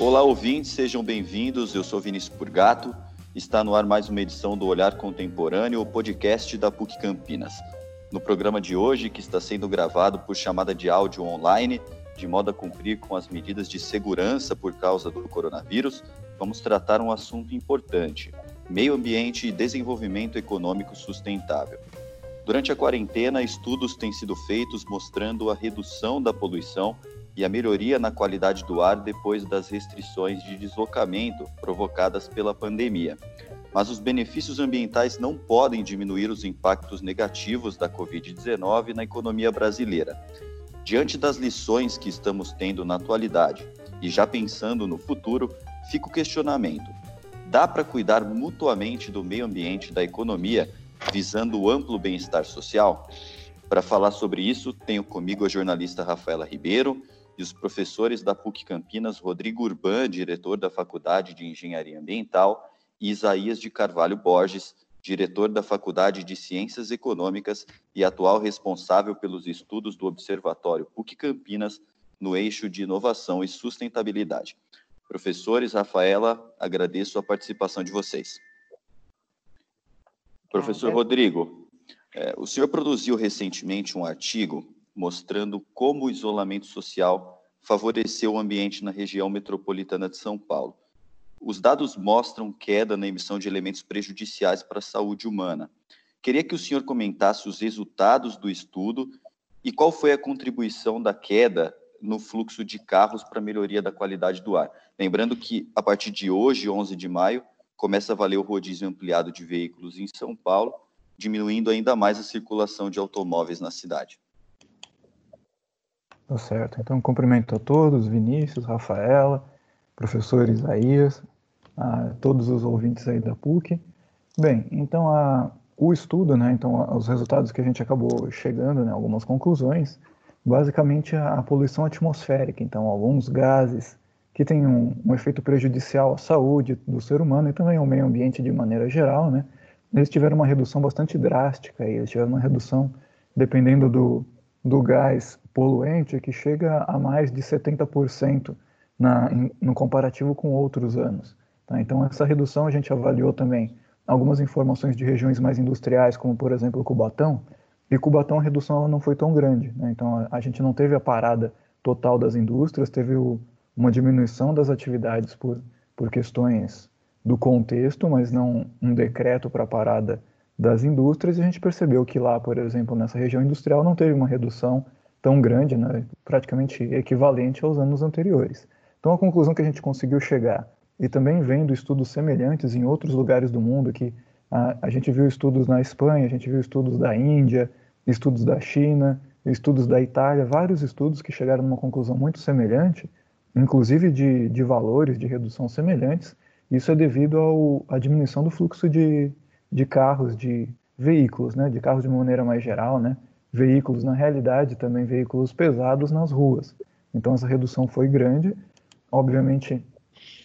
Olá, ouvintes, sejam bem-vindos. Eu sou Vinícius Purgato. Está no ar mais uma edição do Olhar Contemporâneo, o podcast da PUC Campinas. No programa de hoje, que está sendo gravado por chamada de áudio online, de modo a cumprir com as medidas de segurança por causa do coronavírus, vamos tratar um assunto importante: meio ambiente e desenvolvimento econômico sustentável. Durante a quarentena, estudos têm sido feitos mostrando a redução da poluição e a melhoria na qualidade do ar depois das restrições de deslocamento provocadas pela pandemia. Mas os benefícios ambientais não podem diminuir os impactos negativos da Covid-19 na economia brasileira. Diante das lições que estamos tendo na atualidade e já pensando no futuro, fica o questionamento: dá para cuidar mutuamente do meio ambiente e da economia visando o amplo bem-estar social? Para falar sobre isso, tenho comigo a jornalista Rafaela Ribeiro, e os professores da PUC Campinas, Rodrigo Urban, diretor da Faculdade de Engenharia Ambiental, e Isaías de Carvalho Borges, diretor da Faculdade de Ciências Econômicas e atual responsável pelos estudos do Observatório PUC Campinas no eixo de inovação e sustentabilidade. Professores, Rafaela, agradeço a participação de vocês. Professor Rodrigo, é, o senhor produziu recentemente um artigo mostrando como o isolamento social favoreceu o ambiente na região metropolitana de São Paulo. Os dados mostram queda na emissão de elementos prejudiciais para a saúde humana. Queria que o senhor comentasse os resultados do estudo e qual foi a contribuição da queda no fluxo de carros para a melhoria da qualidade do ar. Lembrando que, a partir de hoje, 11 de maio, começa a valer o rodízio ampliado de veículos em São Paulo, diminuindo ainda mais a circulação de automóveis na cidade. Tá certo. Então, cumprimento a todos, Vinícius, Rafaela, professor Isaías, a todos os ouvintes aí da PUC. Bem, então a, o estudo, né, então os resultados que a gente acabou chegando, né, algumas conclusões, basicamente a, a poluição atmosférica, então alguns gases que têm um, um, efeito prejudicial à saúde do ser humano e também ao meio ambiente de maneira geral, né, eles tiveram uma redução bastante drástica, e eles tiveram uma redução, dependendo do, do gás poluente que chega a mais de 70% na, em, no comparativo com outros anos. Tá? Então, essa redução a gente avaliou também algumas informações de regiões mais industriais, como por exemplo Cubatão, e Cubatão a redução não foi tão grande. Né? Então, a, a, gente não teve a parada total das indústrias, teve o, uma diminuição das atividades por, por questões do contexto, mas não um decreto para a parada das indústrias, e a gente percebeu que lá, por exemplo, nessa região industrial, não teve uma redução tão grande, né, praticamente equivalente aos anos anteriores. Então, a conclusão que a gente conseguiu chegar, e também vendo estudos semelhantes em outros lugares do mundo, que a, a gente viu estudos na Espanha, a gente viu estudos da Índia, estudos da China, estudos da Itália, vários estudos que chegaram a uma conclusão muito semelhante, inclusive de, de valores de redução semelhantes. Isso é devido à diminuição do fluxo de, de carros, de veículos, né, de carros de maneira mais geral, né, veículos na realidade também veículos pesados nas ruas. Então essa redução foi grande. Obviamente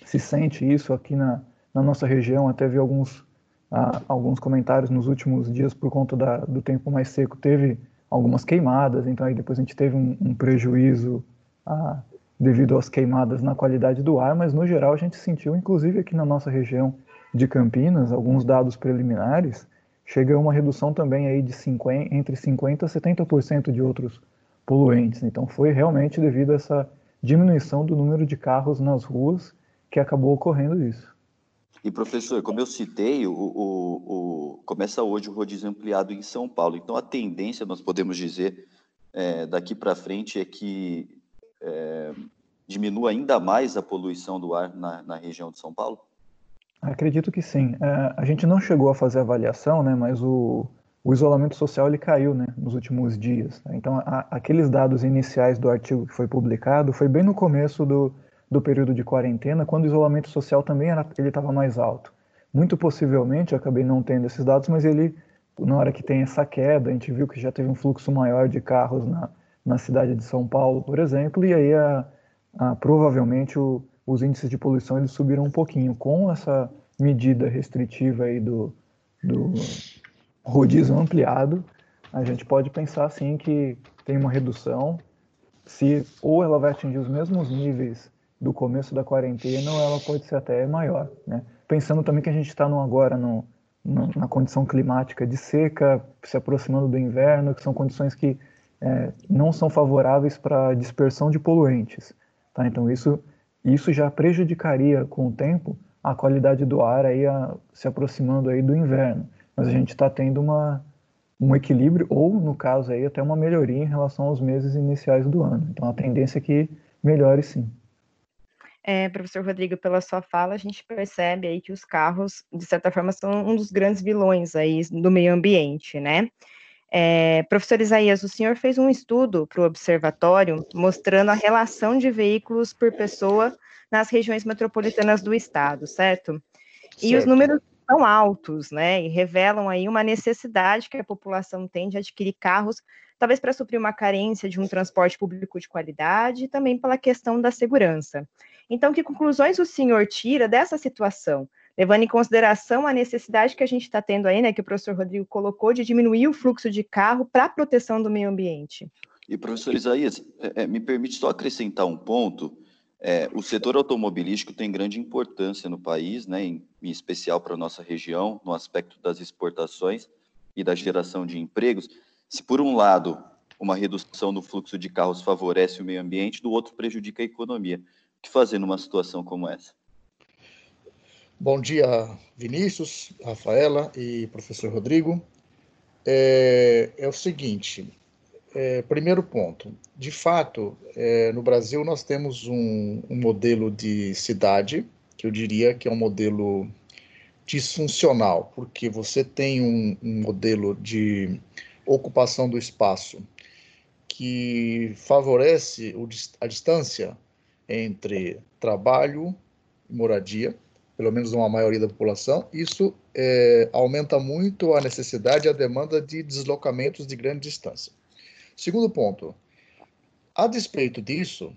se sente isso aqui na, na nossa região. Até vi alguns ah, alguns comentários nos últimos dias por conta da, do tempo mais seco. Teve algumas queimadas, então aí depois a gente teve um, um prejuízo ah, devido às queimadas na qualidade do ar, mas no geral a gente sentiu, inclusive aqui na nossa região, de Campinas, alguns dados preliminares, chega a uma redução também aí de 50, entre 50% a 70% de outros poluentes. Então foi realmente devido a essa diminuição do número de carros nas ruas que acabou ocorrendo isso. E professor, como eu citei, o, o, o, começa hoje o rodízio ampliado em São Paulo. Então a tendência, nós podemos dizer, é, daqui para frente é que é, diminua ainda mais a poluição do ar na, na região de São Paulo? Acredito que sim. É, a gente não chegou a fazer avaliação, né, mas o, o isolamento social ele caiu né, nos últimos dias. Né? Então, a, aqueles dados iniciais do artigo que foi publicado foi bem no começo do, do período de quarentena, quando o isolamento social também estava mais alto. Muito possivelmente, eu acabei não tendo esses dados, mas ele, na hora que tem essa queda, a gente viu que já teve um fluxo maior de carros na, na cidade de São Paulo, por exemplo, e aí a, a, provavelmente o, os índices de poluição eles subiram um pouquinho. Com essa medida restritiva aí do, do rodízio ampliado, a gente pode pensar assim que tem uma redução, se ou ela vai atingir os mesmos níveis do começo da quarentena ou ela pode ser até maior, né? Pensando também que a gente está agora no, no, na condição climática de seca, se aproximando do inverno, que são condições que é, não são favoráveis para dispersão de poluentes, tá? Então isso isso já prejudicaria com o tempo a qualidade do ar aí a, se aproximando aí do inverno. Mas a gente está tendo uma um equilíbrio ou no caso aí até uma melhoria em relação aos meses iniciais do ano. Então a tendência é que melhore sim. É, professor Rodrigo, pela sua fala, a gente percebe aí que os carros, de certa forma, são um dos grandes vilões aí do meio ambiente, né? É, professor Isaías, o senhor fez um estudo para o observatório mostrando a relação de veículos por pessoa nas regiões metropolitanas do estado, certo? certo. E os números são altos, né? E revelam aí uma necessidade que a população tem de adquirir carros, talvez para suprir uma carência de um transporte público de qualidade e também pela questão da segurança. Então, que conclusões o senhor tira dessa situação? Levando em consideração a necessidade que a gente está tendo aí, né, que o professor Rodrigo colocou, de diminuir o fluxo de carro para a proteção do meio ambiente. E, professor Isaías, é, é, me permite só acrescentar um ponto. É, o setor automobilístico tem grande importância no país, né, em, em especial para a nossa região, no aspecto das exportações e da geração de empregos. Se, por um lado, uma redução no fluxo de carros favorece o meio ambiente, do outro prejudica a economia que fazer numa situação como essa? Bom dia, Vinícius, Rafaela e professor Rodrigo. É, é o seguinte, é, primeiro ponto, de fato, é, no Brasil nós temos um, um, modelo de cidade que eu diria que é um modelo disfuncional, porque você tem um, um modelo de ocupação do espaço que favorece o, a distância entre trabalho e moradia, pelo menos uma maioria da população, isso é, aumenta muito a necessidade e a demanda de deslocamentos de grande distância. Segundo ponto, a despeito disso,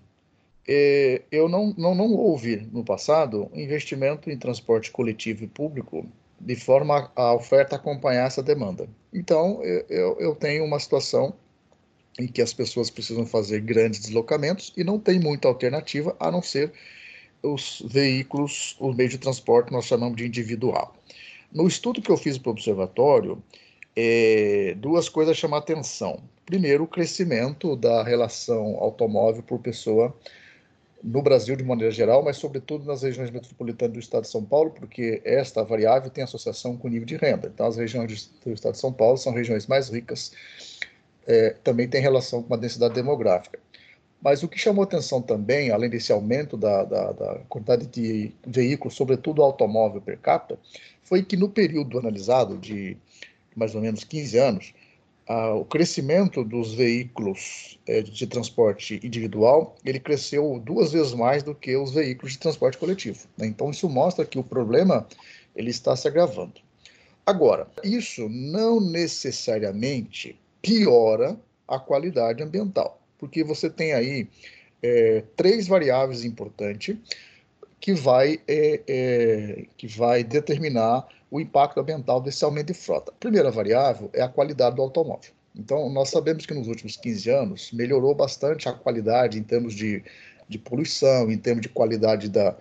é, eu não, não, não houve no passado investimento em transporte coletivo e público de forma a oferta acompanhar essa demanda. Então, eu, eu tenho uma situação em que as pessoas precisam fazer grandes deslocamentos e não tem muita alternativa a não ser os veículos, o meio de transporte nós chamamos de individual. No estudo que eu fiz para o observatório, é, duas coisas chamam atenção. Primeiro, o crescimento da relação automóvel por pessoa no Brasil de maneira geral, mas sobretudo nas regiões metropolitanas do Estado de São Paulo, porque esta variável tem associação com o nível de renda. Então, as regiões do Estado de São Paulo são regiões mais ricas é, também tem relação com a densidade demográfica. Mas o que chamou atenção também, além desse aumento da, da, da quantidade de veículos, sobretudo automóvel per capita, foi que no período analisado de mais ou menos 15 anos, o crescimento dos veículos é, de transporte individual ele cresceu duas vezes mais do que os veículos de transporte coletivo. Né? Então isso mostra que o problema ele está se agravando. Agora, isso não necessariamente piora a qualidade ambiental, porque você tem aí é, três variáveis importantes que vai, é, é, que vai determinar o impacto ambiental desse aumento de frota. A primeira variável é a qualidade do automóvel. Então, nós sabemos que nos últimos 15 anos melhorou bastante a qualidade em termos de, de poluição, em termos de qualidade da,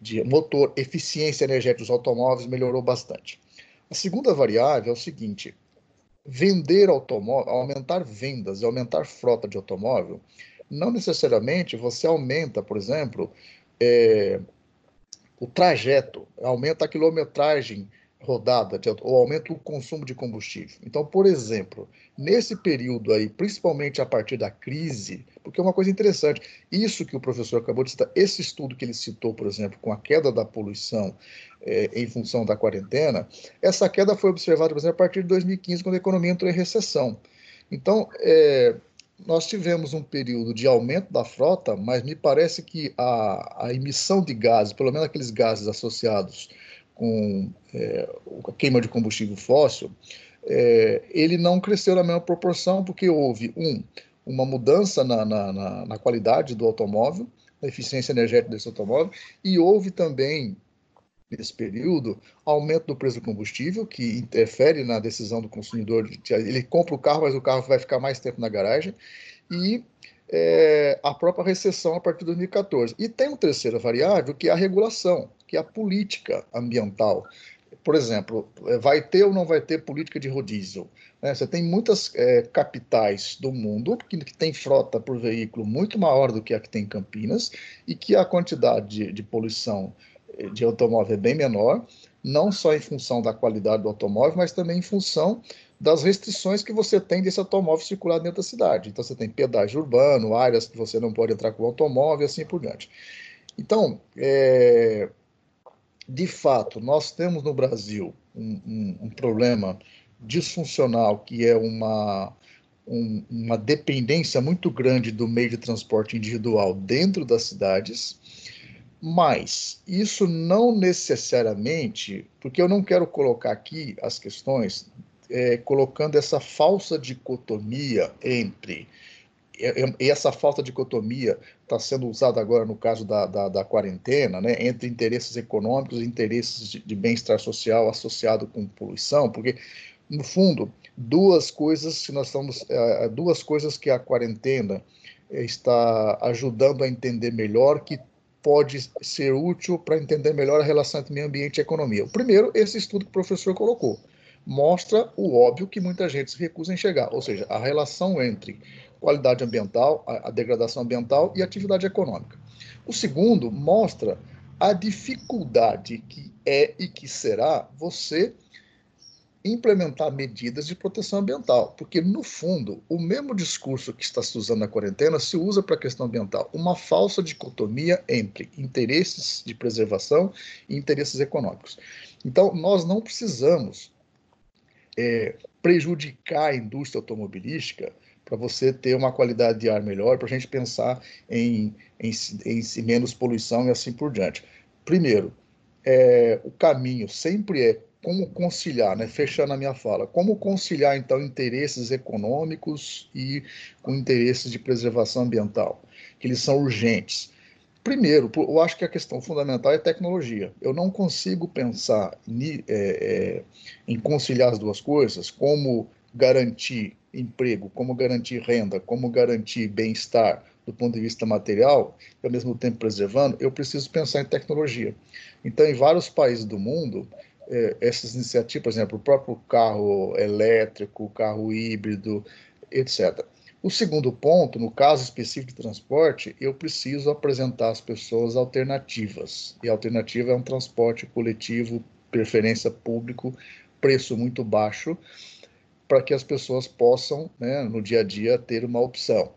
de motor, eficiência energética dos automóveis melhorou bastante. A segunda variável é o seguinte: vender automóvel, aumentar vendas e aumentar frota de automóvel, não necessariamente você aumenta, por exemplo, é, o trajeto, aumenta a quilometragem rodada de, ou aumenta o consumo de combustível. Então, por exemplo, nesse período aí, principalmente a partir da crise, porque é uma coisa interessante, isso que o professor acabou de citar, esse estudo que ele citou, por exemplo, com a queda da poluição é, em função da quarentena, essa queda foi observada, por exemplo, a partir de 2015, quando a economia entrou em recessão. Então, é, nós tivemos um período de aumento da frota, mas me parece que a, a emissão de gases, pelo menos aqueles gases associados com é, a queima de combustível fóssil, é, ele não cresceu na mesma proporção, porque houve, um, uma mudança na, na, na, na qualidade do automóvel, na eficiência energética desse automóvel, e houve também, nesse período, aumento do preço do combustível, que interfere na decisão do consumidor. Ele compra o carro, mas o carro vai ficar mais tempo na garagem, e é, a própria recessão a partir de 2014. E tem uma terceira variável, que é a regulação, que é a política ambiental. Por exemplo, é, vai ter ou não vai ter política de rodízio? Né? Você tem muitas é, capitais do mundo que, que tem frota por veículo muito maior do que a que tem em Campinas e que a quantidade de, de poluição é, de automóvel é bem menor, não só em função da qualidade do automóvel, mas também em função das restrições que você tem desse automóvel circular dentro da cidade. Então, você tem pedágio urbano, áreas que você não pode entrar com o automóvel e assim por diante. Então, é, de fato, nós temos no Brasil um, um, um problema disfuncional que é uma, um, uma dependência muito grande do meio de transporte individual dentro das cidades, mas isso não necessariamente, porque eu não quero colocar aqui as questões é, colocando essa falsa dicotomia entre é, é, e essa falta de dicotomia está sendo usada agora no caso da, da, da, quarentena, né, entre interesses econômicos e interesses de, de bem-estar social associado com poluição, porque no fundo duas coisas que nós estamos é, duas coisas que a quarentena está ajudando a entender melhor que pode ser útil para entender melhor a relação entre meio ambiente e economia. O primeiro, esse estudo que o professor colocou mostra o óbvio que muita gente se recusa a enxergar, ou seja, a relação entre qualidade ambiental, a, a degradação ambiental e atividade econômica. O segundo mostra a dificuldade que é e que será você implementar medidas de proteção ambiental, porque no fundo o mesmo discurso que está se usando na quarentena se usa para a questão ambiental, uma falsa dicotomia entre interesses de preservação e interesses econômicos. Então nós não precisamos é, prejudicar a indústria automobilística para você ter uma qualidade de ar melhor, para a gente pensar em, em, em, menos poluição e assim por diante. Primeiro, é, o caminho sempre é como conciliar, né, fechando a minha fala, como conciliar então interesses econômicos e com interesses de preservação ambiental, que eles são urgentes. Primeiro, eu acho que a questão fundamental é tecnologia. Eu não consigo pensar é, é, em conciliar as duas coisas, como garantir emprego, como garantir renda, como garantir bem-estar do ponto de vista material, e ao mesmo tempo preservando, eu preciso pensar em tecnologia. Então, em vários países do mundo, é, essas iniciativas, por exemplo, o próprio carro elétrico, carro híbrido, etc o segundo ponto, no caso específico de transporte, eu preciso apresentar às pessoas alternativas. E a alternativa é um transporte coletivo, preferência público, preço muito baixo, para que as pessoas possam, né, no dia a dia, ter uma opção.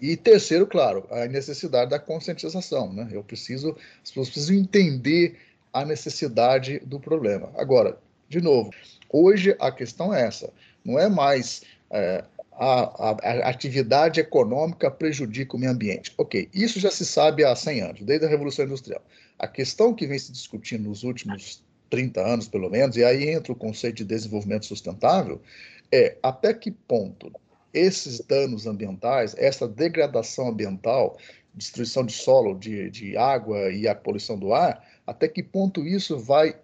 E terceiro, claro, a necessidade da conscientização. Né? Eu preciso, as pessoas precisam entender a necessidade do problema. Agora, de novo, hoje a questão é essa. Não é mais é, a, a, a, atividade econômica prejudica o meio ambiente. Ok, isso já se sabe há 100 anos, desde a Revolução Industrial. A questão que vem se discutindo nos últimos 30 anos, pelo menos, e aí entra o conceito de desenvolvimento sustentável, é até que ponto esses danos ambientais, essa degradação ambiental, destruição de solo, de, de água e a poluição do ar, até que ponto isso vai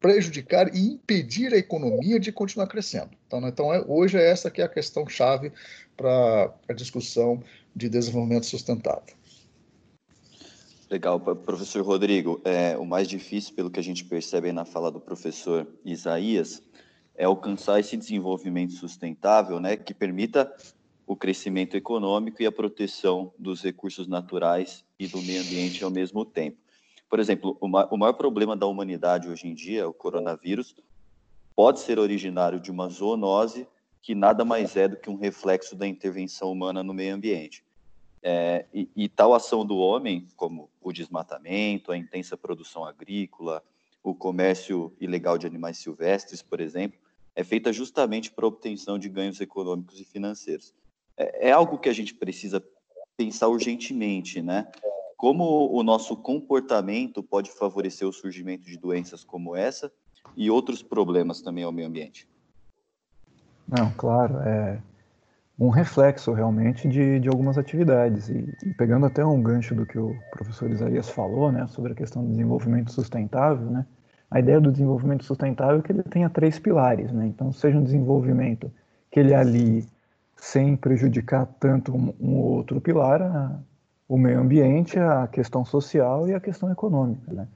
prejudicar e impedir a economia de continuar crescendo. Então, então é, hoje é essa que é a questão chave para a discussão de desenvolvimento sustentável. Legal, professor Rodrigo. É, o mais difícil, pelo que a gente percebe na fala do professor Isaías, é alcançar esse desenvolvimento sustentável, né, que permita o crescimento econômico e a proteção dos recursos naturais e do meio ambiente ao mesmo tempo. Por exemplo, o, ma o maior problema da humanidade hoje em dia, o coronavírus, pode ser originário de uma zoonose que nada mais é do que um reflexo da intervenção humana no meio ambiente. É, e, e, tal ação do homem, como o desmatamento, a intensa produção agrícola, o comércio ilegal de animais silvestres, por exemplo, é feita justamente para obtenção de ganhos econômicos e financeiros. É, é algo que a gente precisa pensar urgentemente, né? como o nosso comportamento pode favorecer o surgimento de doenças como essa e outros problemas também ao meio ambiente. Não, claro, é um reflexo realmente de, de algumas atividades. E, e, pegando até um gancho do que o professor Isaías falou, né, sobre a questão do desenvolvimento sustentável, né, a ideia do desenvolvimento sustentável é que ele tenha três pilares. Né, então, seja um desenvolvimento que ele ali sem prejudicar tanto um, um outro pilar, a, o meio ambiente, a questão social e a questão econômica. Né?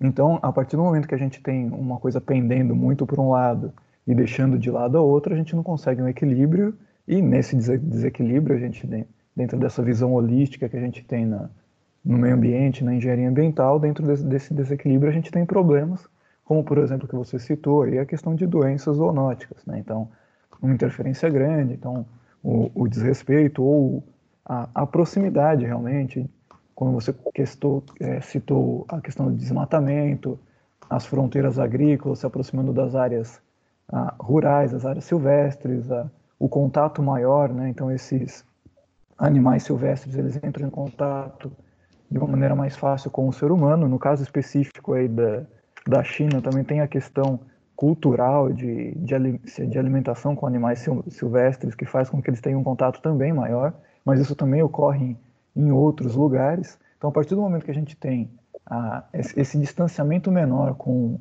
Então, a partir do momento que a gente tem uma coisa pendendo muito por um lado e deixando de lado a outra, a gente não consegue um equilíbrio e nesse desequilíbrio, a gente, dentro dessa visão holística que a gente tem na, no meio ambiente, na engenharia ambiental, dentro desse, desequilíbrio a gente tem problemas, como por exemplo que você citou, aí a questão de doenças zoonóticas. Né? Então, uma interferência grande, então o, o desrespeito ou a, a, proximidade realmente, quando você questou, é, citou a questão do desmatamento, as fronteiras agrícolas se aproximando das áreas ah, rurais, das áreas silvestres, a, o contato maior, né? então esses animais silvestres eles entram em contato de uma maneira mais fácil com o ser humano. No caso específico aí da, da China, também tem a questão cultural de, de, de alimentação com animais silvestres, que faz com que eles tenham um contato também maior, mas isso também ocorre em, em outros lugares. Então, a partir do momento que a gente tem esse, esse distanciamento menor com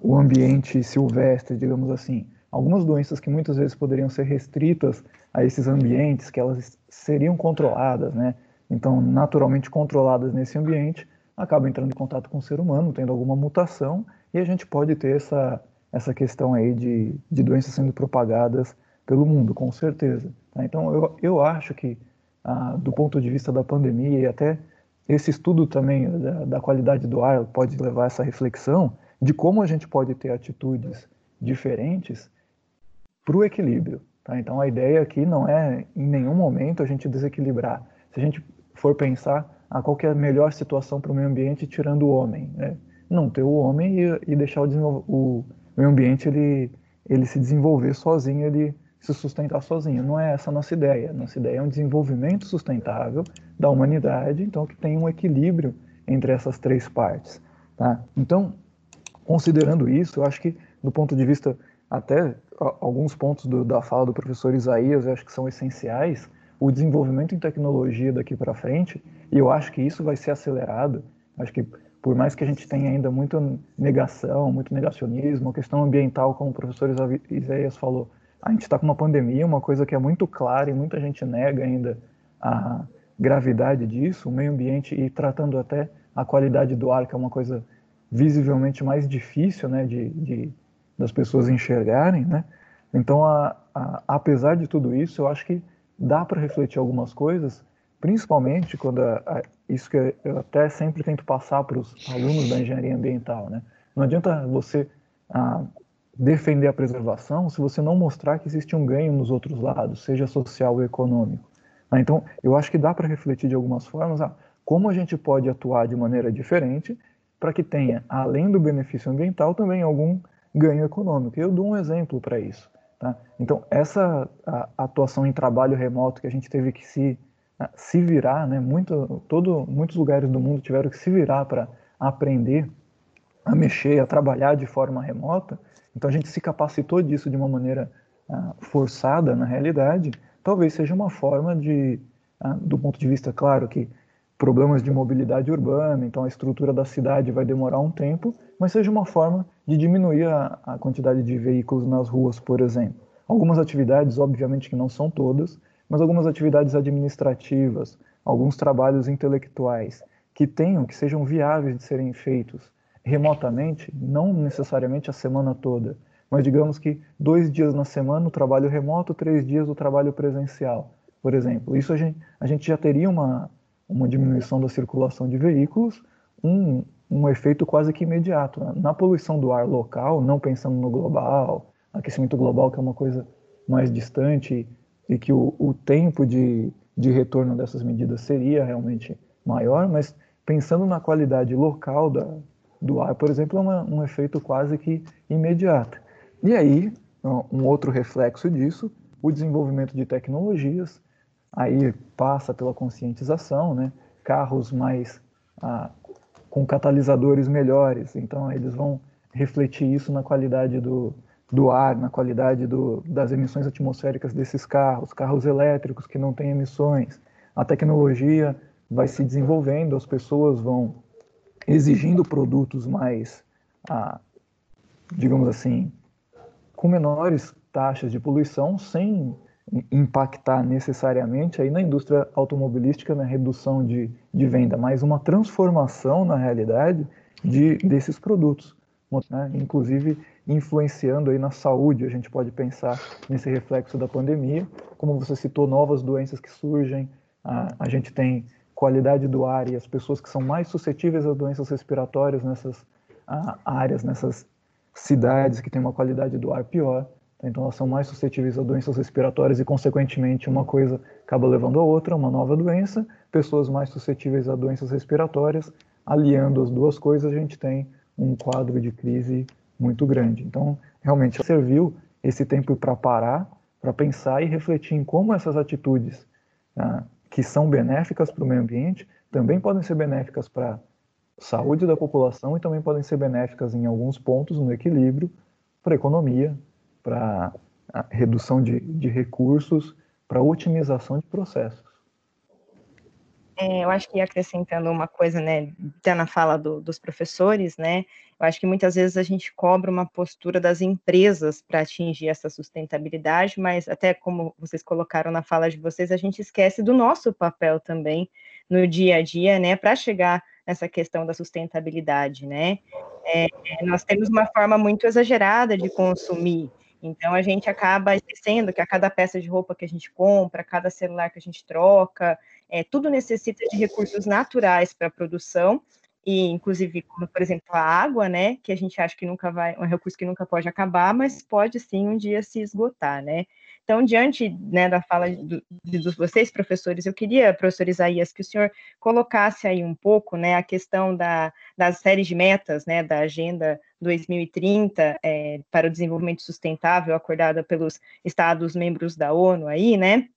o ambiente silvestre, digamos assim, algumas doenças que muitas vezes poderiam ser restritas a esses ambientes, que elas seriam controladas, né? Então, naturalmente controladas nesse ambiente, acabam entrando em contato com o ser humano, tendo alguma mutação, e a gente pode ter essa, essa questão aí de, de doenças sendo propagadas pelo mundo, com certeza. Tá? Então, eu, eu acho que, ah, do ponto de vista da pandemia, e até esse estudo também da, da qualidade do ar pode levar a essa reflexão de como a gente pode ter atitudes diferentes para o equilíbrio. Tá? Então, a ideia aqui não é, em nenhum momento, a gente desequilibrar. Se a gente for pensar a ah, qual é a melhor situação para o meio ambiente tirando o homem, né? não ter o homem e, e deixar o, o meio ambiente ele, ele se desenvolver sozinho, ele se sustentar sozinho. Não é essa a nossa ideia. Nossa ideia é um desenvolvimento sustentável da humanidade, então que tem um equilíbrio entre essas três partes. Tá? Então, considerando isso, eu acho que do ponto de vista até alguns pontos do, da fala do professor Isaías, eu acho que são essenciais o desenvolvimento em tecnologia daqui para frente, e eu acho que isso vai ser acelerado. Acho que por mais que a gente tenha ainda muita negação, muito negacionismo, a questão ambiental, como o professor Isaías falou, a gente está com uma pandemia, uma coisa que é muito clara e muita gente nega ainda a gravidade disso, o meio ambiente e tratando até a qualidade do ar, que é uma coisa visivelmente mais difícil né, de, de das pessoas enxergarem. Né? Então, a, a, apesar de tudo isso, eu acho que dá para refletir algumas coisas, principalmente quando a, isso que eu até sempre tento passar para os alunos da engenharia ambiental, né? Não adianta você defender a preservação se você não mostrar que existe um ganho nos outros lados, seja social ou econômico. Ah, então, eu acho que dá para refletir de algumas formas ah, como a gente pode atuar de maneira diferente para que tenha, além do benefício ambiental, também algum ganho econômico. Eu dou um exemplo para isso. Tá? Então, essa atuação em trabalho remoto que a gente teve que se, se virar, né? Muito, todo, muitos lugares do mundo tiveram que se virar para aprender a mexer, a trabalhar de forma remota. Então, a gente se capacitou disso de uma maneira forçada, na realidade. Talvez seja uma forma de, do ponto de vista, claro, que problemas de mobilidade urbana, então a estrutura da cidade vai demorar um tempo, mas seja uma forma de diminuir a, a quantidade de veículos nas ruas, por exemplo. Algumas atividades, obviamente que não são todas, mas algumas atividades administrativas, alguns trabalhos intelectuais que tenham, que sejam viáveis de serem feitos remotamente, não necessariamente a semana toda, mas digamos que dois dias na semana o trabalho remoto, três dias o trabalho presencial, por exemplo. Isso a gente, a gente já teria uma, uma diminuição da circulação de veículos, um, um efeito quase que imediato. Né? Na poluição do ar local, não pensando no global, aquecimento global, que é uma coisa mais distante e que o, o tempo de, de retorno dessas medidas seria realmente maior, mas pensando na qualidade local da, do ar, por exemplo, é uma, um efeito quase que imediato. E aí, um outro reflexo disso, o desenvolvimento de tecnologias, aí passa pela conscientização, né? carros mais ah, com catalisadores melhores. Então, eles vão refletir isso na qualidade do, do ar, na qualidade do, das emissões atmosféricas desses carros, carros elétricos que não têm emissões. A tecnologia vai se desenvolvendo, as pessoas vão exigindo produtos mais, ah, digamos assim, com menores taxas de poluição, sem impactar necessariamente aí na indústria automobilística na redução de, de venda, mas uma transformação na realidade de, desses produtos, né? inclusive influenciando aí na saúde. A gente pode pensar nesse reflexo da pandemia, como você citou, novas doenças que surgem, a, a gente tem qualidade do ar e as pessoas que são mais suscetíveis a doenças respiratórias nessas a, áreas, nessas cidades que têm uma qualidade do ar pior. Então, elas são mais suscetíveis a doenças respiratórias e, consequentemente, uma coisa acaba levando a outra, uma nova doença. Pessoas mais suscetíveis a doenças respiratórias, aliando as duas coisas, a gente tem um quadro de crise muito grande. Então, realmente serviu esse tempo para parar, para pensar e refletir em como essas atitudes ah, que são benéficas para o meio ambiente também podem ser benéficas para saúde da população e também podem ser benéficas em alguns pontos no equilíbrio para a economia, para redução de, de recursos, para otimização de processos. É, eu acho que acrescentando uma coisa, né, até na fala do, dos professores, né, eu acho que muitas vezes a gente cobra uma postura das empresas para atingir essa sustentabilidade, mas até como vocês colocaram na fala de vocês, a gente esquece do nosso papel também no dia a dia, né, para chegar nessa questão da sustentabilidade, né. É, nós temos uma forma muito exagerada de consumir, então a gente acaba esquecendo que a cada peça de roupa que a gente compra, cada celular que a gente troca, é, tudo necessita de recursos naturais para a produção, e inclusive, como por exemplo a água, né, que a gente acha que nunca vai, um recurso que nunca pode acabar, mas pode sim um dia se esgotar, né. Então, diante né, da fala de, de, vocês, professores, eu queria, professor Isaías, que o senhor colocasse aí um pouco né, a questão da, das séries de metas, né, da Agenda 2030 é, para o Desenvolvimento Sustentável, acordada pelos Estados membros da ONU aí, né?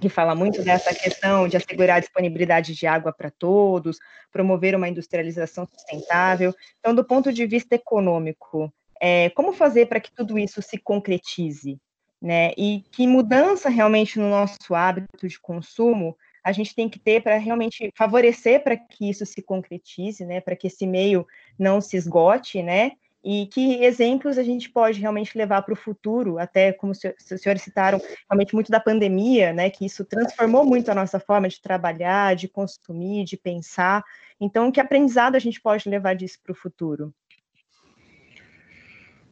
que fala muito dessa questão de assegurar a disponibilidade de água para todos, promover uma industrialização sustentável. Então, do ponto de vista econômico, é, como fazer para que tudo isso se concretize? Né? E que mudança realmente no nosso hábito de consumo a gente tem que ter para realmente favorecer para que isso se concretize, né? Para que esse meio não se esgote, né? E que exemplos a gente pode realmente levar para o futuro, até como os senhores citaram, realmente muito da pandemia, né? Que isso transformou muito a nossa forma de trabalhar, de consumir, de pensar. Então, que aprendizado a gente pode levar disso para o futuro?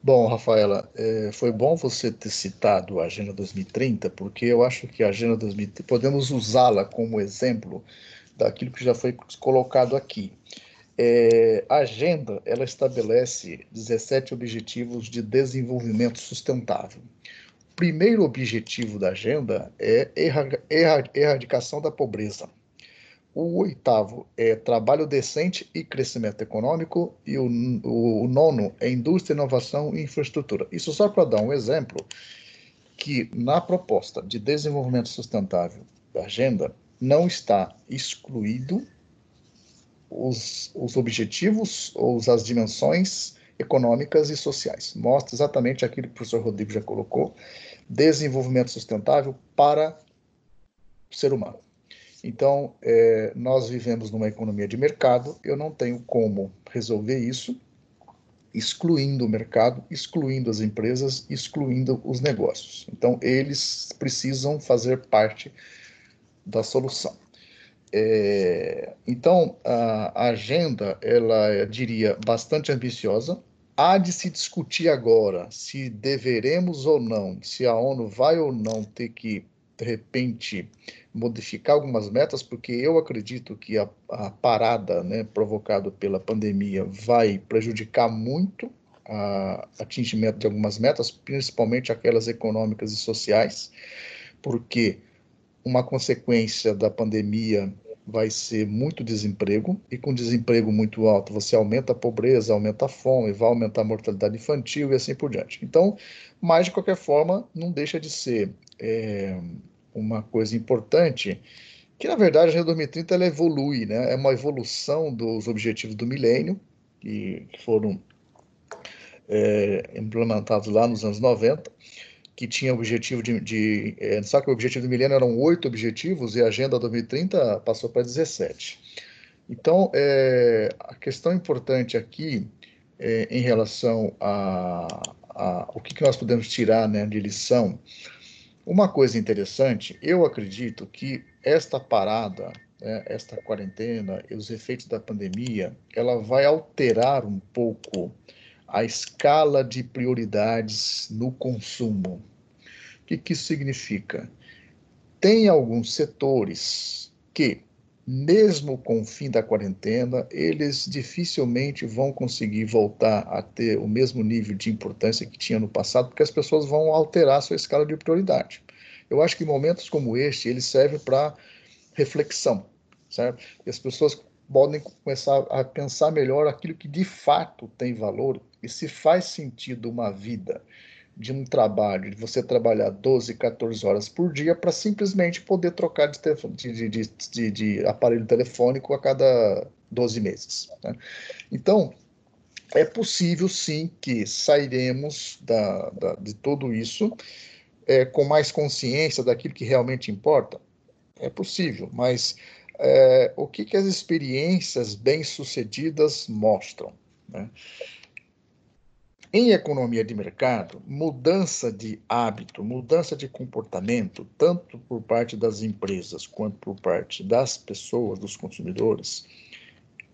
Bom, Rafaela, é, foi bom você ter citado a Agenda 2030, porque eu acho que a Agenda 2030 podemos usá-la como exemplo daquilo que já foi colocado aqui. É, a agenda ela estabelece 17 objetivos de desenvolvimento sustentável. O primeiro objetivo da agenda é erradicação da pobreza. O oitavo é trabalho decente e crescimento econômico. E o, o, o nono é indústria, inovação e infraestrutura. Isso só para dar um exemplo que na proposta de desenvolvimento sustentável da agenda não está excluído os, os objetivos ou as dimensões econômicas e sociais. Mostra exatamente aquilo que o professor Rodrigo já colocou: desenvolvimento sustentável para o ser humano. Então, é, nós vivemos numa economia de mercado, eu não tenho como resolver isso excluindo o mercado, excluindo as empresas, excluindo os negócios. Então, eles precisam fazer parte da solução. É, então, a, agenda, ela, eu diria, bastante ambiciosa. Há de se discutir agora se deveremos ou não, se a ONU vai ou não ter que, de repente, modificar algumas metas, porque eu acredito que a, a parada né, provocada pela pandemia vai prejudicar muito o atingimento de algumas metas, principalmente aquelas econômicas e sociais, porque uma consequência da pandemia vai ser muito desemprego, e com desemprego muito alto você aumenta a pobreza, aumenta a fome, vai aumentar a mortalidade infantil e assim por diante. Então, mas de qualquer forma, não deixa de ser é, uma coisa importante, que na verdade a Agenda 2030 ela evolui, né? é uma evolução dos objetivos do milênio, que foram é, implementados lá nos anos 90, que tinha objetivo de. de é, só que o objetivo do milênio eram oito objetivos e a Agenda 2030 passou para 17. Então, é, a questão importante aqui, é, em relação a, a, o que, que nós podemos tirar né, de lição Uma coisa interessante, eu acredito que esta parada, né, esta quarentena e os efeitos da pandemia, ela vai alterar um pouco a escala de prioridades no consumo. O que, que isso significa? Tem alguns setores que, mesmo com o fim da quarentena, eles dificilmente vão conseguir voltar a ter o mesmo nível de importância que tinha no passado, porque as pessoas vão alterar sua escala de prioridade. Eu acho que momentos como este, eles servem para reflexão, certo? E as pessoas podem começar a pensar melhor aquilo que de fato tem valor e se faz sentido uma vida de um trabalho, de você trabalhar 12, 14 horas por dia para simplesmente poder trocar de, de, de, de, aparelho telefônico a cada 12 meses. Né? Então, é possível sim que sairemos da, da, de tudo isso é, com mais consciência daquilo que realmente importa. É possível, mas é, o que, que as experiências bem-sucedidas mostram? Né? Em economia de mercado, mudança de hábito, mudança de comportamento, tanto por parte das empresas quanto por parte das pessoas, dos consumidores,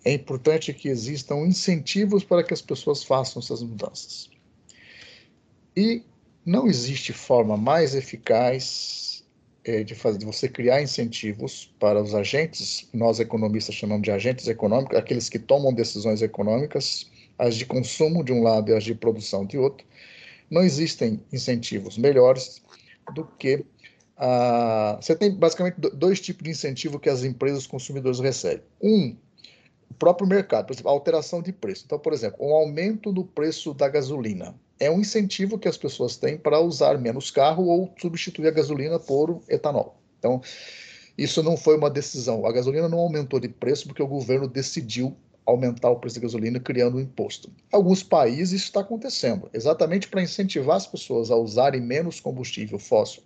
é importante que existam incentivos para que as pessoas façam essas mudanças. E não existe forma mais eficaz é, de, fazer, de você criar incentivos para os agentes, nós economistas chamamos de agentes econômicos, aqueles que tomam decisões econômicas, as de consumo de um lado e as de produção de outro, não existem incentivos melhores do que. Você tem basicamente dois tipos de incentivo que as empresas consumidores recebem. Um, o próprio mercado, por exemplo, a alteração de preço. Então, por exemplo, um aumento do preço da gasolina é um incentivo que as pessoas têm para usar menos carro ou substituir a gasolina por etanol. Então, isso não foi uma decisão. A gasolina não aumentou de preço porque o governo decidiu aumentar o preço da gasolina criando um imposto. Alguns países está acontecendo, exatamente para incentivar as pessoas a usarem menos combustível fóssil.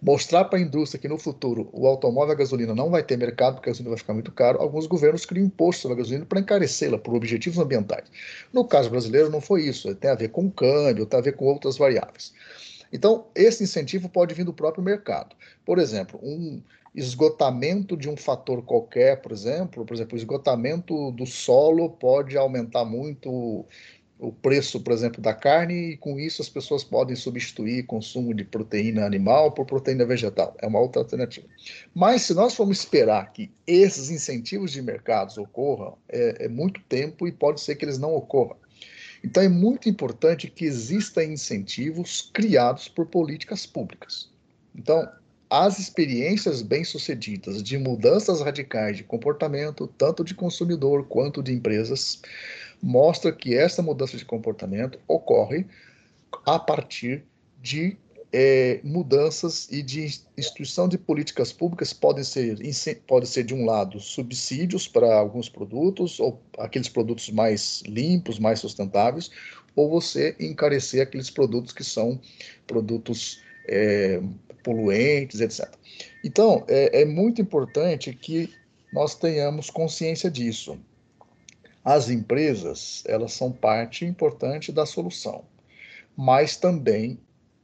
Mostrar para a indústria que no futuro o automóvel a gasolina não vai ter mercado porque a gasolina vai ficar muito caro, alguns governos criam imposto sobre a gasolina para encarecê-la por objetivos ambientais. No caso brasileiro não foi isso, tem a ver com o câmbio, tem a ver com outras variáveis. Então, esse incentivo pode vir do próprio mercado. Por exemplo, um, esgotamento de um fator qualquer, por exemplo, por exemplo, o esgotamento do solo pode aumentar muito o preço, por exemplo, da carne, e com isso as pessoas podem substituir consumo de proteína animal por proteína vegetal. É uma outra alternativa. Mas se nós formos esperar que esses incentivos de mercados ocorram, é, é muito tempo e pode ser que eles não ocorram. Então é muito importante que existam incentivos criados por políticas públicas. Então, as experiências bem-sucedidas de mudanças radicais de comportamento, tanto de consumidor quanto de empresas, mostra que essa mudança de comportamento ocorre a partir de é, mudanças e de instituição de políticas públicas. Podem ser pode ser de um lado subsídios para alguns produtos ou aqueles produtos mais limpos, mais sustentáveis, ou você encarecer aqueles produtos que são produtos é, poluentes, etc. Então, é, é muito importante que nós tenhamos consciência disso. As empresas, elas são parte importante da solução, mas também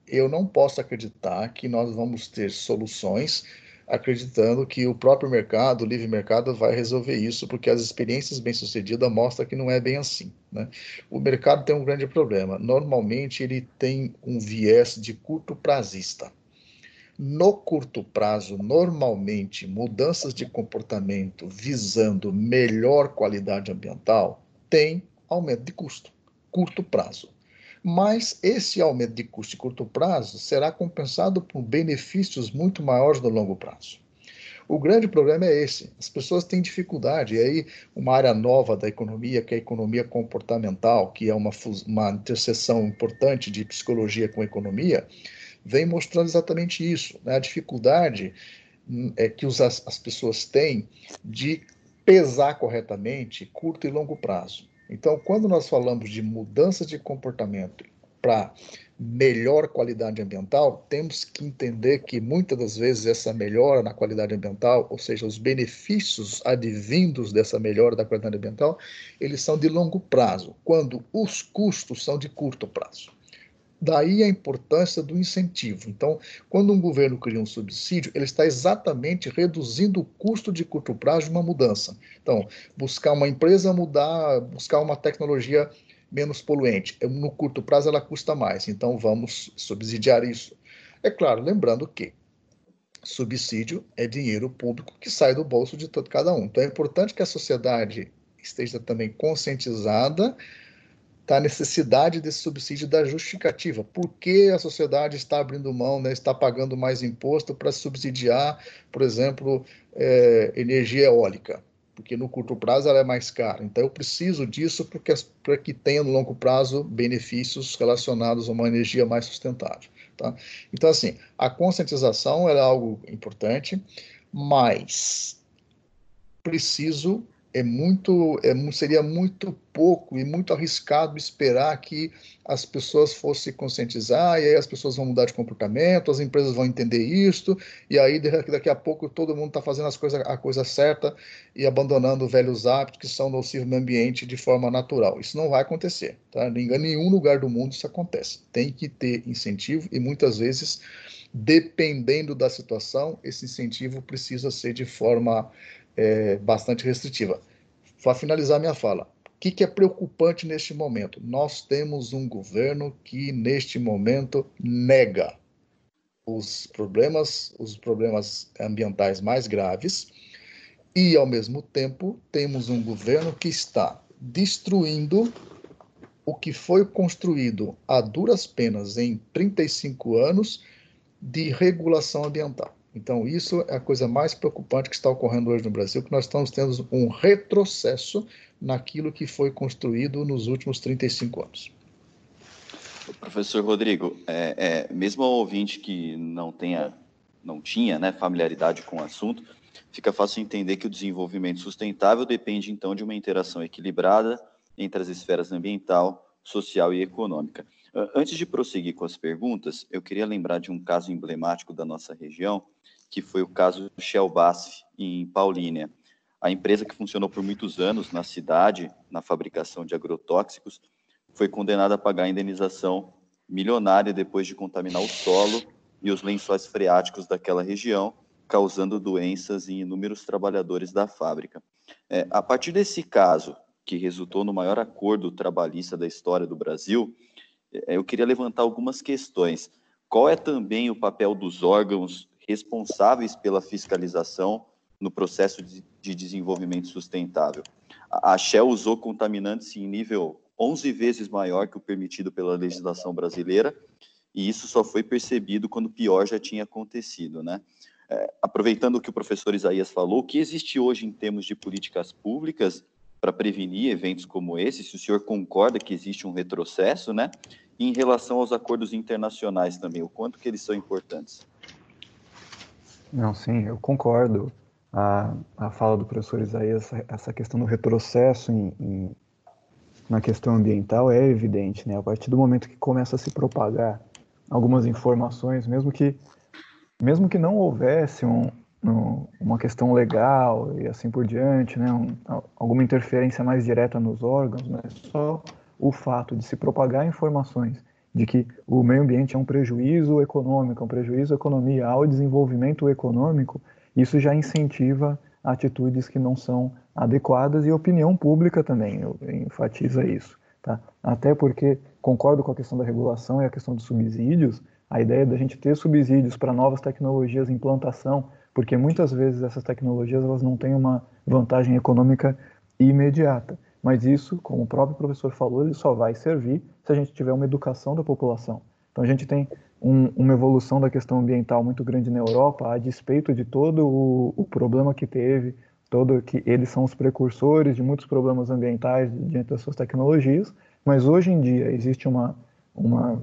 eu não posso acreditar que nós vamos ter soluções acreditando que o próprio mercado, o livre mercado, vai resolver isso, porque as experiências bem-sucedidas mostram que não é bem assim. Né? O mercado tem um grande problema. Normalmente, ele tem um viés de curto prazista. No curto prazo, normalmente, mudanças de comportamento visando melhor qualidade ambiental tem aumento de custo, curto prazo. Mas esse aumento de custo de curto prazo será compensado por benefícios muito maiores no longo prazo. O grande problema é esse: as pessoas têm dificuldade. E aí, uma área nova da economia, que é a economia comportamental, que é uma, uma interseção importante de psicologia com economia, vem mostrando exatamente isso, né? a dificuldade hum, é, que os, as, as pessoas têm de pesar corretamente curto e longo prazo. Então, quando nós falamos de mudança de comportamento para melhor qualidade ambiental, temos que entender que muitas das vezes essa melhora na qualidade ambiental, ou seja, os benefícios advindos dessa melhora da qualidade ambiental, eles são de longo prazo, quando os custos são de curto prazo. Daí a importância do incentivo. Então, quando um governo cria um subsídio, ele está exatamente reduzindo o custo de curto prazo de uma mudança. Então, buscar uma empresa mudar, buscar uma tecnologia menos poluente. No curto prazo ela custa mais, então vamos subsidiar isso. É claro, lembrando que subsídio é dinheiro público que sai do bolso de todo cada um. Então é importante que a sociedade esteja também conscientizada da necessidade desse subsídio da justificativa. Por que a sociedade está abrindo mão, né, está pagando mais imposto para subsidiar, por exemplo, é, energia eólica? Porque no curto prazo ela é mais cara. Então eu preciso disso para que tenha no longo prazo benefícios relacionados a uma energia mais sustentável. Tá? Então, assim, a conscientização é algo importante, mas preciso é muito, é, seria muito pouco e muito arriscado esperar que as pessoas fossem conscientizar e aí as pessoas vão mudar de comportamento, as empresas vão entender isto e aí daqui a pouco todo mundo está fazendo as a coisa certa e abandonando velhos hábitos que são nocivos no ambiente de forma natural. Isso não vai acontecer, tá? Em nenhum lugar do mundo isso acontece. Tem que ter incentivo e muitas vezes dependendo da situação, esse incentivo precisa ser de forma é, bastante restritiva. Para finalizar minha fala, o que, que é preocupante neste momento? Nós temos um governo que, neste momento, nega os problemas, os problemas ambientais mais graves, e, ao mesmo tempo, temos um governo que está destruindo o que foi construído a duras penas em 35 anos de regulação ambiental. Então, isso é a coisa mais preocupante que está ocorrendo hoje no Brasil, que nós estamos tendo um retrocesso naquilo que foi construído nos últimos 35 anos. Professor Rodrigo, é, é, mesmo o ouvinte que não tenha, não tinha né, familiaridade com o assunto, fica fácil entender que o desenvolvimento sustentável depende, então, de uma interação equilibrada entre as esferas ambiental, social e econômica. Antes de prosseguir com as perguntas, eu queria lembrar de um caso emblemático da nossa região, que foi o caso Shell Basf, em Paulínia. A empresa que funcionou por muitos anos na cidade, na fabricação de agrotóxicos, foi condenada a pagar a indenização milionária depois de contaminar o solo e os lençóis freáticos daquela região, causando doenças em inúmeros trabalhadores da fábrica. É, a partir desse caso, que resultou no maior acordo trabalhista da história do Brasil, eu queria levantar algumas questões. Qual é também o papel dos órgãos responsáveis pela fiscalização no processo de, de desenvolvimento sustentável. A, Shell usou contaminantes em nível 11 vezes maior que o permitido pela legislação brasileira, e isso só foi percebido quando pior já tinha acontecido, né? É, aproveitando o que o professor Isaías falou, o que existe hoje em termos de políticas públicas para prevenir eventos como esse? Se o senhor concorda que existe um retrocesso, né? Em relação aos acordos internacionais também, o quanto que eles são importantes? Não, sim, eu concordo. A, a fala do professor Isaías, essa, essa questão do retrocesso em, em, na questão ambiental é evidente, né? A partir do momento que começa a se propagar algumas informações, mesmo que, mesmo que não houvesse um, um, uma questão legal e assim por diante, né? Um, alguma interferência mais direta nos órgãos, mas só o fato de se propagar informações de que o meio ambiente é um prejuízo econômico, é um prejuízo à economia, ao desenvolvimento econômico, isso já incentiva atitudes que não são adequadas e opinião pública também enfatiza isso. Tá? Até porque concordo com a questão da regulação e a questão dos subsídios, a ideia da gente ter subsídios para novas tecnologias implantação, porque muitas vezes essas tecnologias elas não têm uma vantagem econômica imediata. Mas isso, como o próprio professor falou, ele só vai servir se a gente tiver uma educação da população. Então a gente tem um, uma evolução da questão ambiental muito grande na Europa, a despeito de todo o, o, problema que teve, todo que eles são os precursores de muitos problemas ambientais diante das suas tecnologias, mas hoje em dia existe uma, uma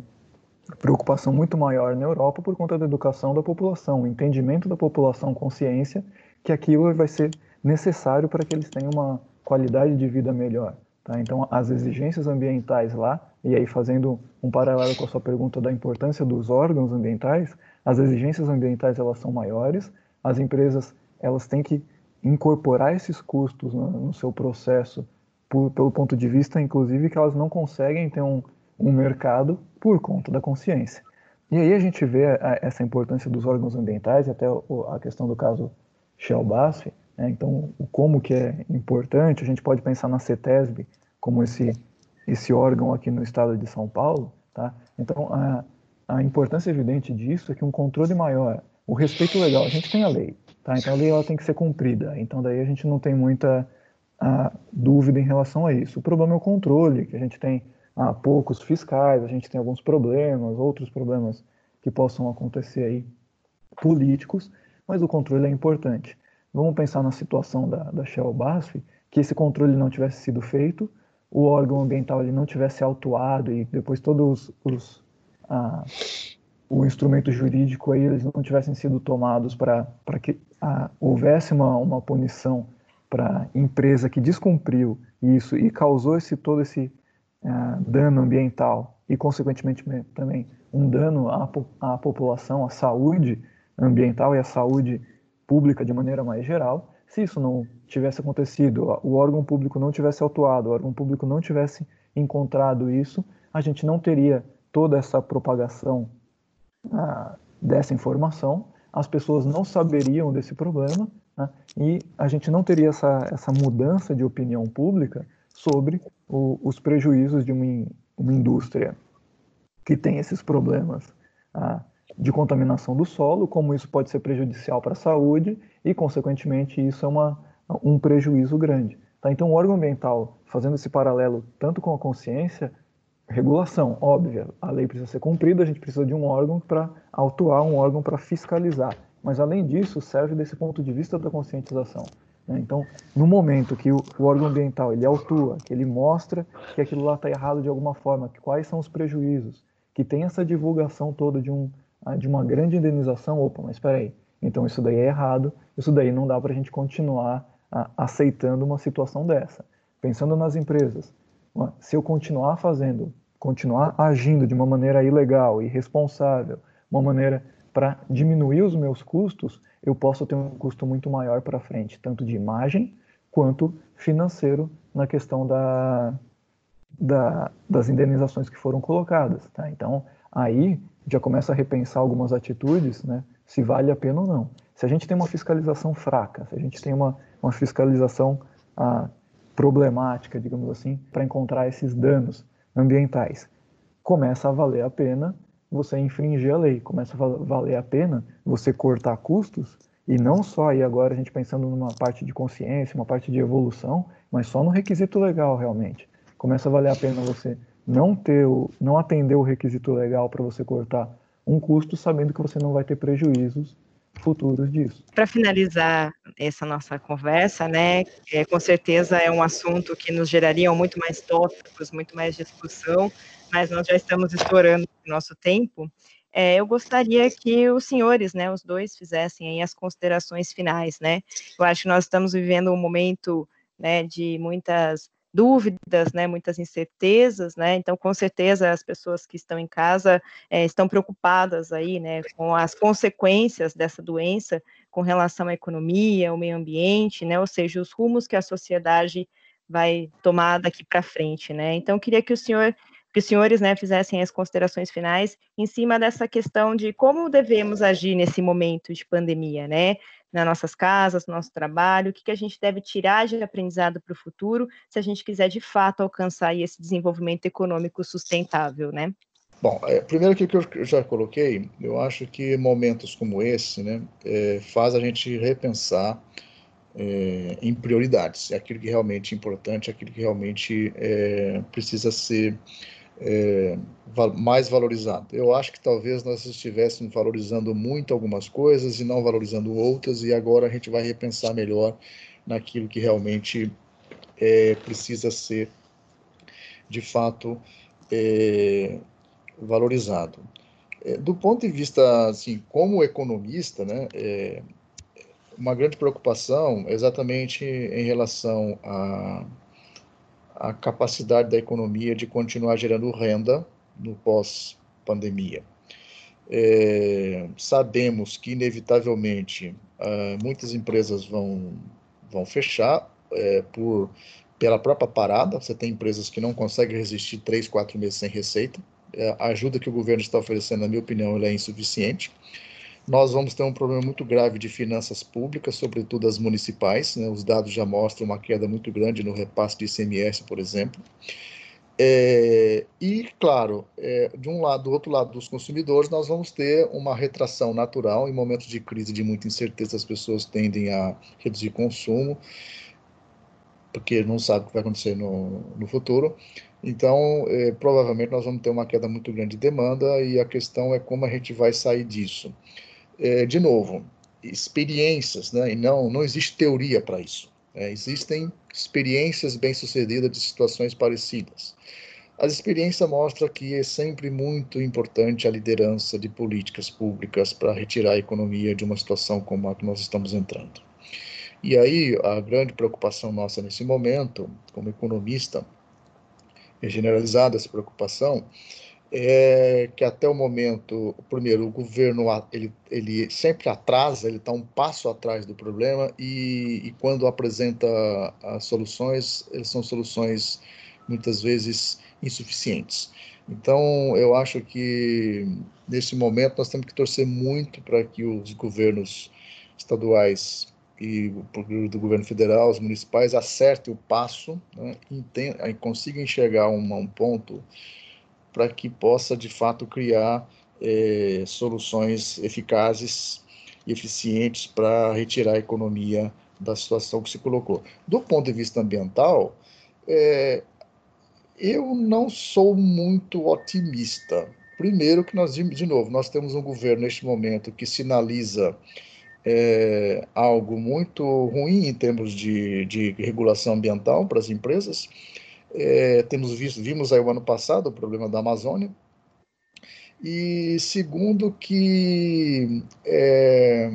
preocupação muito maior na Europa por conta da educação da população, o entendimento da população, consciência que aquilo vai ser necessário para que eles tenham uma qualidade de vida melhor. Tá? Então, as exigências ambientais lá, e aí fazendo um paralelo com a sua pergunta da importância dos órgãos ambientais, as exigências ambientais elas são maiores, as empresas elas têm que incorporar esses custos no, no seu processo por, pelo ponto de vista, inclusive, que elas não conseguem ter um, um mercado por conta da consciência. E aí a gente vê a, essa importância dos órgãos ambientais, até a questão do caso Shell Basf, né? então o como que é importante, a gente pode pensar na CETESB como esse, esse órgão aqui no estado de São Paulo, tá? então a, a importância evidente disso é que um controle maior, o respeito legal, a gente tem a lei, tá? então a lei ela tem que ser cumprida, então daí a gente não tem muita a, dúvida em relação a isso. O problema é o controle, que a gente tem há poucos fiscais, a gente tem alguns problemas, outros problemas que possam acontecer aí políticos, mas o controle é importante. Vamos pensar na situação da, da Shell Basf, que esse controle não tivesse sido feito, o órgão ambiental ele não tivesse autuado e depois todos os, os ah, o instrumento jurídico aí eles não tivessem sido tomados para que houvesse uma, uma punição para empresa que descumpriu isso e causou esse todo esse dano ambiental e, consequentemente, também um dano à, à população, à saúde ambiental e à saúde pública de maneira mais geral, se isso não tivesse acontecido, o órgão público não tivesse autuado, o órgão público não tivesse encontrado isso, a gente não teria toda essa propagação ah, dessa informação, as pessoas não saberiam desse problema né, e a gente não teria essa, essa mudança de opinião pública sobre o, os prejuízos de uma, uma, indústria que tem esses problemas ah, de contaminação do solo, como isso pode ser prejudicial para a saúde e, consequentemente, isso é uma, um prejuízo grande. Tá? Então, o órgão ambiental, fazendo esse paralelo tanto com a consciência, regulação, óbvia, a lei precisa ser cumprida, a gente precisa de um órgão para autuar, um órgão para fiscalizar. Mas, além disso, serve desse ponto de vista da conscientização. Né? Então, no momento que o, o, órgão ambiental ele autua, que ele mostra que aquilo lá está errado de alguma forma, que quais são os prejuízos, que tem essa divulgação toda de, um, de uma grande indenização, opa, mas espera aí, então isso daí é errado, isso daí não dá para a gente continuar ah, aceitando uma situação dessa. Pensando nas empresas, se eu continuar fazendo, continuar agindo de uma maneira ilegal, irresponsável, uma maneira para diminuir os meus custos, eu posso ter um custo muito maior para frente, tanto de imagem quanto financeiro na questão da, da, das indenizações que foram colocadas. Tá? Então, aí já começa a repensar algumas atitudes, né, se vale a pena ou não. Se a gente tem uma fiscalização fraca, se a gente tem uma, uma fiscalização ah, problemática, digamos assim, para encontrar esses danos ambientais, começa a valer a pena você infringir a lei, começa a valer a pena você cortar custos e não só aí agora a gente pensando numa parte de consciência, uma parte de evolução, mas só no requisito legal realmente. Começa a valer a pena você não ter o, não atender o requisito legal para você cortar um custo sabendo que você não vai ter prejuízos futuros disso. Para finalizar essa nossa conversa, né, é, com certeza é um assunto que nos geraria muito mais tópicos, muito mais discussão, mas nós já estamos estourando o nosso tempo. É, eu gostaria que os senhores, né, os dois, fizessem as considerações finais, né? Eu acho que nós estamos vivendo um momento, né, de muitas dúvidas, né, muitas incertezas, né, então com certeza as pessoas que estão em casa é, estão preocupadas aí, né, com as consequências dessa doença com relação à economia, ao meio ambiente, né, ou seja, os rumos que a sociedade vai tomar daqui para frente, né, então queria que o senhor que os senhores né, fizessem as considerações finais em cima dessa questão de como devemos agir nesse momento de pandemia, né? Nas nossas casas, no nosso trabalho, o que, que a gente deve tirar de aprendizado para o futuro, se a gente quiser de fato alcançar esse desenvolvimento econômico sustentável, né? Bom, é, primeiro que eu já coloquei, eu acho que momentos como esse, né, é, faz a gente repensar é, em prioridades, é aquilo que realmente é importante, aquilo que realmente é, precisa ser é, mais valorizado. Eu acho que talvez nós estivéssemos valorizando muito algumas coisas e não valorizando outras, e agora a gente vai repensar melhor naquilo que realmente é, precisa ser, de fato, é, valorizado. É, do ponto de vista, assim, como economista, né, é, uma grande preocupação exatamente em relação a a capacidade da economia de continuar gerando renda no pós-pandemia. É, sabemos que, inevitavelmente, uh, muitas empresas vão, vão fechar é, por pela própria parada, você tem empresas que não conseguem resistir três, quatro meses sem receita. É, a ajuda que o governo está oferecendo, na minha opinião, é insuficiente. Nós vamos ter um problema muito grave de finanças públicas, sobretudo as municipais. Né? Os dados já mostram uma queda muito grande no repasse de ICMS, por exemplo. É, e, claro, é, de um lado, do outro lado dos consumidores, nós vamos ter uma retração natural. Em momentos de crise, de muita incerteza, as pessoas tendem a reduzir consumo porque não sabe o que vai acontecer no, no futuro. Então, é, provavelmente nós vamos ter uma queda muito grande de demanda e a questão é como a gente vai sair disso. É, de novo, experiências, né? E não, não existe teoria para isso. Né? Existem experiências bem-sucedidas de situações parecidas. As experiências mostram que é sempre muito importante a liderança de políticas públicas para retirar a economia de uma situação como a que nós estamos entrando. E aí, a grande preocupação nossa nesse momento, como economista, é generalizada essa preocupação, é que até o momento, primeiro, o governo ele, ele sempre atrasa, ele está um passo atrás do problema e, e quando apresenta as soluções, são soluções muitas vezes insuficientes. Então, eu acho que nesse momento nós temos que torcer muito para que os governos estaduais e do governo federal, os municipais, acertem o passo né, consigam enxergar uma, um ponto para que possa, de fato, criar é, soluções eficazes e eficientes para retirar a economia da situação que se colocou. Do ponto de vista ambiental, é, eu não sou muito otimista. Primeiro que nós, de novo, nós temos um governo neste momento que sinaliza é algo muito ruim em termos de, de regulação ambiental para as empresas. É, temos visto, vimos aí o ano passado o problema da Amazônia. E segundo que é,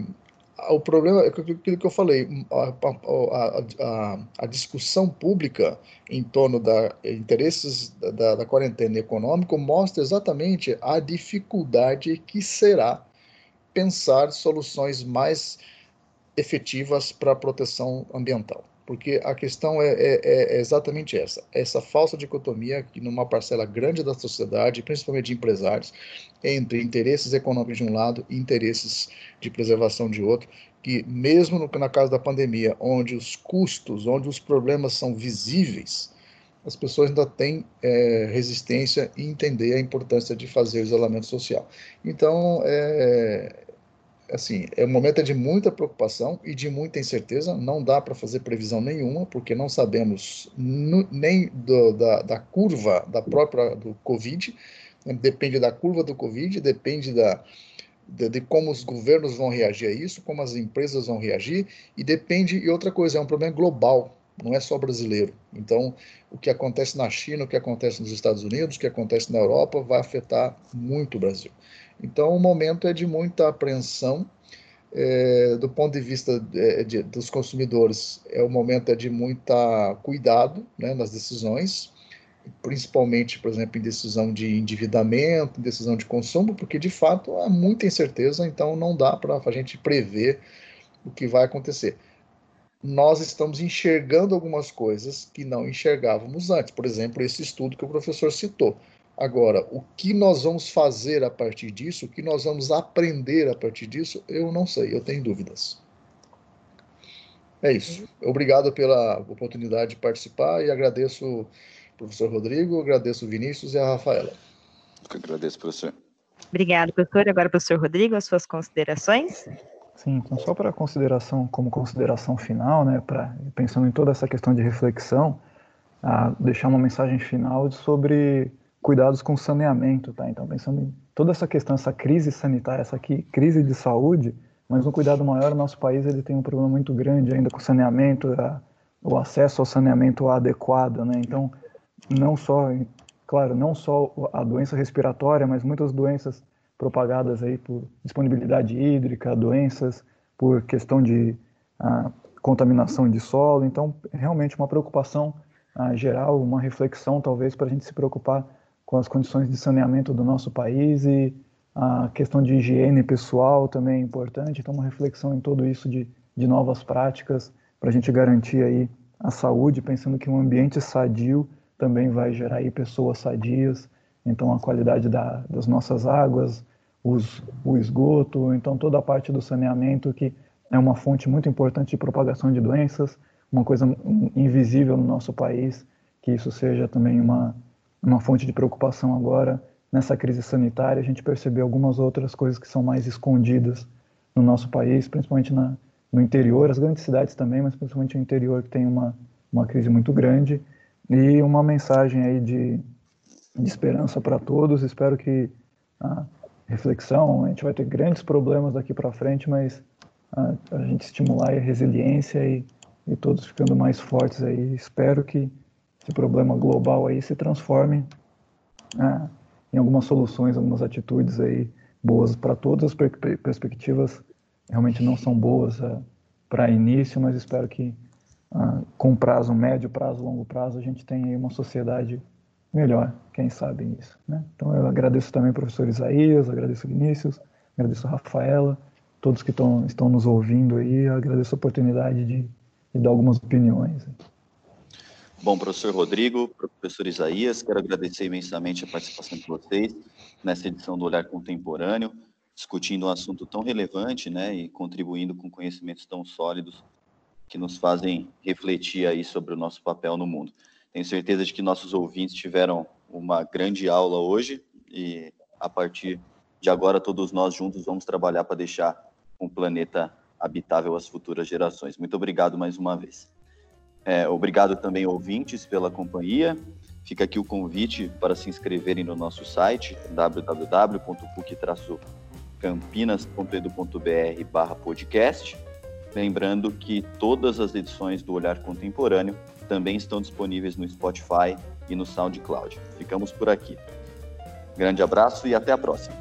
o problema é aquilo que eu falei, a, a, a, a, discussão pública em torno da interesses da, da quarentena econômica mostra exatamente a dificuldade que será pensar soluções mais efetivas para a proteção ambiental. Porque a questão é, é, é, exatamente essa: essa falsa dicotomia que, numa parcela grande da sociedade, principalmente de empresários, entre interesses econômicos de um lado e interesses de preservação de outro, que, mesmo no, na casa da pandemia, onde os custos, onde os problemas são visíveis, as pessoas ainda têm é, resistência e entender a importância de fazer o isolamento social. Então, é, assim, é um momento de muita preocupação e de muita incerteza. Não dá para fazer previsão nenhuma, porque não sabemos nem do, da, da, curva da própria do Covid. Depende da curva do Covid, depende da, de, de, como os governos vão reagir a isso, como as empresas vão reagir, e depende, e outra coisa, é um problema global, não é só brasileiro. Então, o que acontece na China, o que acontece nos Estados Unidos, o que acontece na Europa, vai afetar muito o Brasil. Então, o momento é de muita apreensão. É, do ponto de vista de, é, de, dos consumidores, é o momento é de muita cuidado né, nas decisões, principalmente, por exemplo, em decisão de endividamento, em decisão de consumo, porque de fato há muita incerteza, então não dá para a gente prever o que vai acontecer. Nós estamos enxergando algumas coisas que não enxergávamos antes, por exemplo, esse estudo que o professor citou Agora, o que nós vamos fazer a partir disso, o que nós vamos aprender a partir disso, eu não sei, eu tenho dúvidas. É isso. Obrigado pela oportunidade de participar e agradeço o professor Rodrigo, agradeço o Vinícius e a Rafaela. Eu agradeço, professor. Obrigado, professor. Agora, professor Rodrigo, as suas considerações? Sim, então só para consideração, como consideração final, né, para pensando em toda essa questão de reflexão, deixar uma mensagem final sobre cuidados com saneamento, tá? Então, pensando em toda essa questão, essa crise sanitária, essa aqui, crise de saúde, mas um cuidado maior, o nosso país ele tem um problema muito grande ainda com saneamento, a, o acesso ao saneamento adequado, né? Então, não só, claro, não só a doença respiratória, mas muitas doenças propagadas aí por disponibilidade hídrica, doenças por questão de contaminação de solo. Então, realmente uma preocupação geral, uma reflexão talvez para a gente se preocupar com as condições de saneamento do nosso país e a questão de higiene pessoal também é importante. Então, uma reflexão em tudo isso de, de novas práticas para a gente garantir aí a saúde, pensando que um ambiente sadio também vai gerar aí pessoas sadias, então a qualidade da, das nossas águas, os, o esgoto, então toda a parte do saneamento que é uma fonte muito importante de propagação de doenças, uma coisa invisível no nosso país, que isso seja também uma, uma fonte de preocupação agora. Nessa crise sanitária, a gente percebeu algumas outras coisas que são mais escondidas no nosso país, principalmente na, no interior, as grandes cidades também, mas principalmente o interior que tem uma, uma crise muito grande. E uma mensagem aí de, de esperança para todos. Espero que a reflexão, a gente vai ter grandes problemas daqui para frente, mas a, a, gente estimular a resiliência e, e todos ficando mais fortes aí. Espero que esse problema global aí se transforme ah, em algumas soluções, algumas atitudes aí boas para todas as per perspectivas realmente não são boas ah, para início, mas espero que ah, com prazo médio, prazo longo prazo a gente tenha uma sociedade melhor, quem sabe isso. Né? Então eu agradeço também ao professor Isaías, agradeço Vinícius, agradeço a Rafaela, todos que tão, estão nos ouvindo aí, agradeço a oportunidade de, de dar algumas opiniões. Bom, professor Rodrigo, professor Isaías, quero agradecer imensamente a participação de vocês nessa edição do Olhar Contemporâneo, discutindo um assunto tão relevante, né, e contribuindo com conhecimentos tão sólidos que nos fazem refletir aí sobre o nosso papel no mundo. Tenho certeza de que nossos ouvintes tiveram uma grande aula hoje e a partir de agora todos nós juntos vamos trabalhar para deixar um planeta habitável às futuras gerações. Muito obrigado mais uma vez. É, obrigado também, ouvintes, pela companhia. Fica aqui o convite para se inscreverem no nosso site www.puc-campinas.edu.br barra podcast. Lembrando que todas as edições do Olhar Contemporâneo também estão disponíveis no Spotify e no SoundCloud. Ficamos por aqui. Grande abraço e até a próxima.